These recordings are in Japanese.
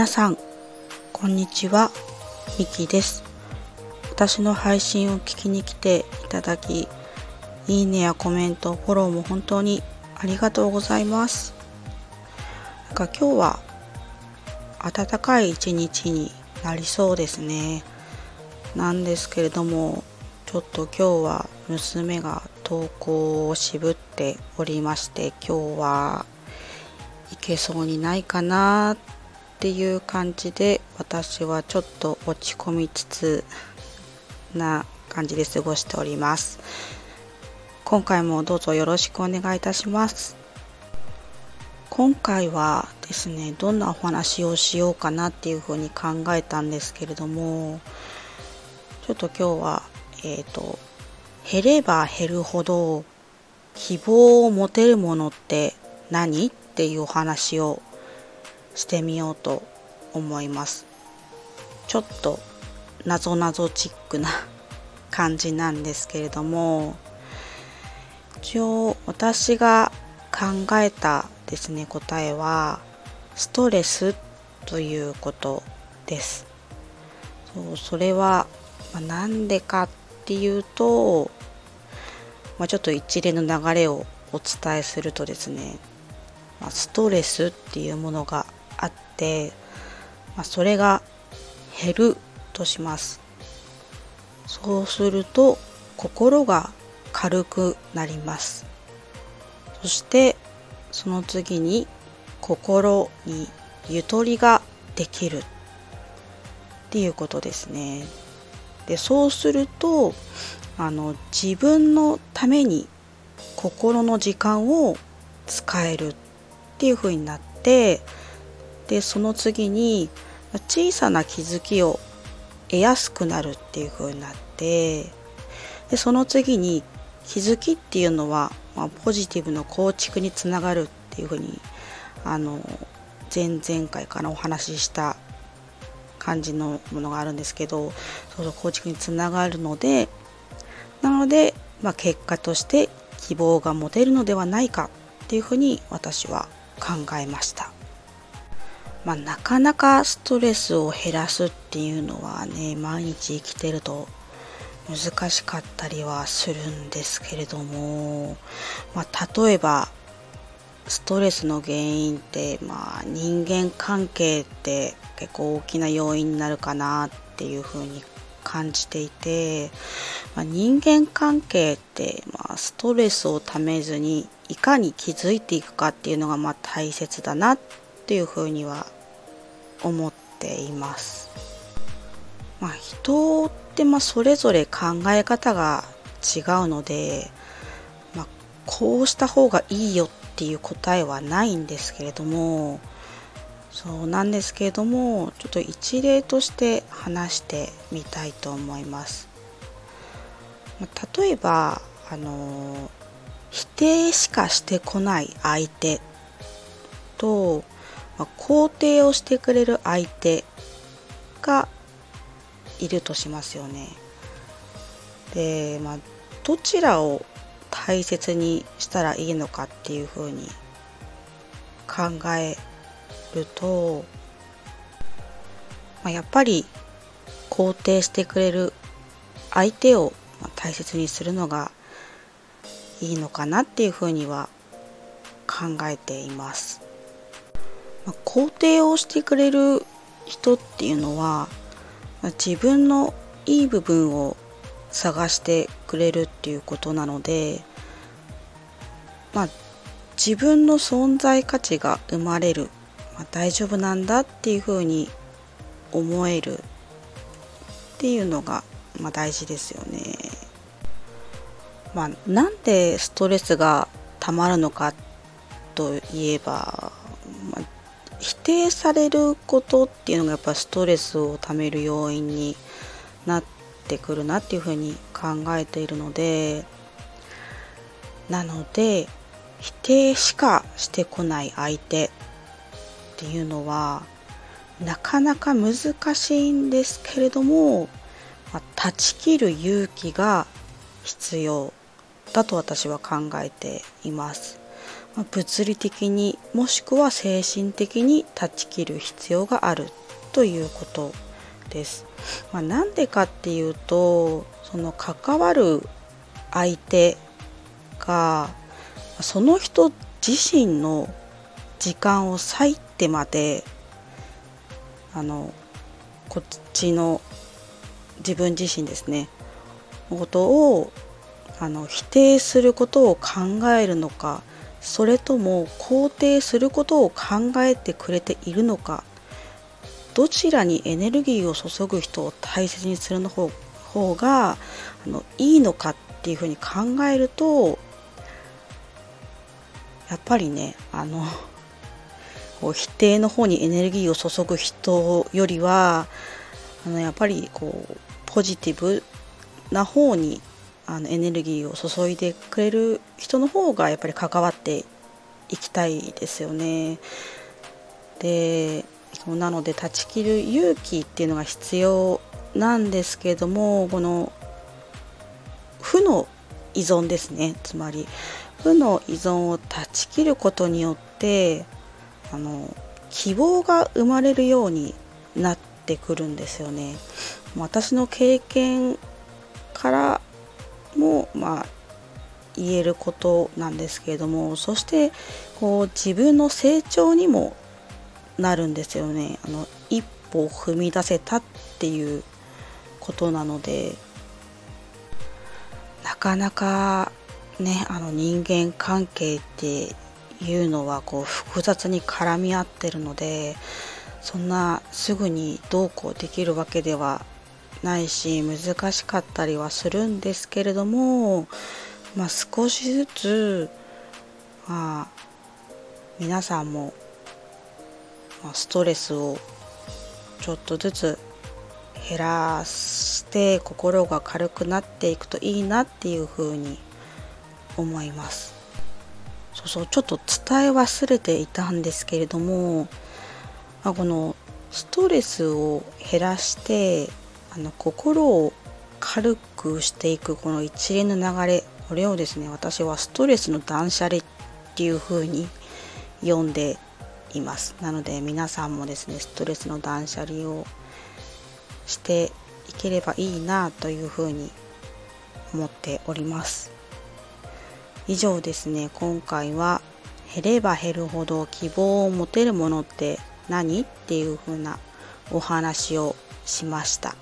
皆さんこんにちは。みきです。私の配信を聞きに来ていただきいいねやコメントフォローも本当にありがとうございます。なんか今日は暖かい一日になりそうですね。なんですけれどもちょっと今日は娘が登校を渋っておりまして今日は行けそうにないかなってていう感じで私はちょっと落ち込みつつな感じで過ごしております。今回もどうぞよろしくお願いいたします。今回はですねどんなお話をしようかなっていうふうに考えたんですけれどもちょっと今日はえっ、ー、と減れば減るほど希望を持てるものって何？っていうお話をしてみようと思います。ちょっとなぞなぞチックな感じなんですけれども一応私が考えたですね答えはストレスということです。そうそれは、まあ、なんでかっていうとまあ、ちょっと一連の流れをお伝えするとですね、まあ、ストレスっていうものがて、まあ、それが減るとします。そうすると心が軽くなります。そしてその次に心にゆとりができる。っていうことですね。でそうするとあの自分のために心の時間を使えるっていう風になってでその次に小さな気づきを得やすくなるっていう風になってでその次に気づきっていうのは、まあ、ポジティブの構築につながるっていう風にあの前々回からお話しした感じのものがあるんですけどそうそう構築につながるのでなので、まあ、結果として希望が持てるのではないかっていうふうに私は考えました。まあ、なかなかストレスを減らすっていうのはね毎日生きてると難しかったりはするんですけれども、まあ、例えばストレスの原因って、まあ、人間関係って結構大きな要因になるかなっていうふうに感じていて、まあ、人間関係って、まあ、ストレスをためずにいかに気づいていくかっていうのがまあ大切だなっていうふうには思っています。まあ、人ってまあそれぞれ考え方が違うので、まあ、こうした方がいいよっていう答えはないんですけれど。もそうなんですけれど。もちょっと一例として話してみたいと思います。例えばあの否定しかしてこない相手と、まあ、肯定をしてくれる相手がいるとしますよね。で、まあ、どちらを大切にしたらいいのかっていうふうに考えると、まあ、やっぱり肯定してくれる相手を大切にするのがいいのかなっていうふうには考えています。まあ、肯定をしてくれる人っていうのは、まあ、自分のいい部分を探してくれるっていうことなので、まあ、自分の存在価値が生まれるまあ、大丈夫なんだっていうふうに思えるっていうのが、まあ、大事ですよね。まあ、なんでストレスがたまるのかといえば、まあ、否定されることっていうのがやっぱストレスをためる要因になってくるなっていうふうに考えているのでなので否定しかしてこない相手っていうのはなかなか難しいんですけれども、まあ、断ち切る勇気が必要だと私は考えています。物理的にもしくは精神的に断ち切る必要があるということです。まあ、なんでかっていうとその関わる相手がその人自身の時間を割いてまであのこっちの自分自身ですねのことをあの否定することを考えるのかそれとも肯定することを考えてくれているのかどちらにエネルギーを注ぐ人を大切にするの方方があのいいのかっていうふうに考えるとやっぱりねあのこう否定の方にエネルギーを注ぐ人よりはあのやっぱりこうポジティブな方にあのエネルギーを注いでくれる人の方がやっぱり関わっていきたいですよね。でなので断ち切る勇気っていうのが必要なんですけどもこの負の依存ですねつまり負の依存を断ち切ることによってあの希望が生まれるようになってくるんですよね。私の経験からもまあ言えることなんですけれどもそしてこう自分の成長にもなるんですよね。あの一歩踏み出せたっていうことなのでなかなかねあの人間関係っていうのはこう複雑に絡み合ってるのでそんなすぐにどうこうできるわけではないし難しかったりはするんですけれども、まあ、少しずつ、まあ、皆さんも、まあ、ストレスをちょっとずつ減らして心が軽くなっていくといいなっていうふうに思います。そうそうちょっと伝え忘れていたんですけれども、まあ、このストレスを減らしてあの心を軽くしていくこの一連の流れこれをですね私はストレスの断捨離っていう風に読んでいます。なので皆さんもですねストレスの断捨離をしていければいいなというふうに思っております。以上ですね今回は減れば減るほど希望を持てるものって何っていう風なお話をしました。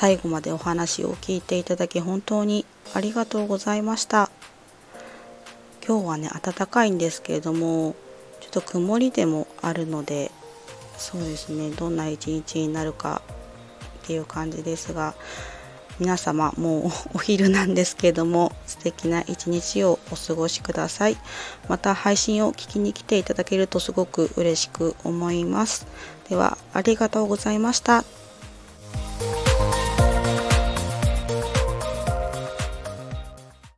最後までお話を聞いていただき本当にありがとうございました。今日はね暖かいんですけれどもちょっと曇りでもあるのでそうですねどんな一日になるかっていう感じですが皆様もうお昼なんですけれども素敵な一日をお過ごしください。また配信を聞きに来ていただけるとすごく嬉しく思います。ではありがとうございました。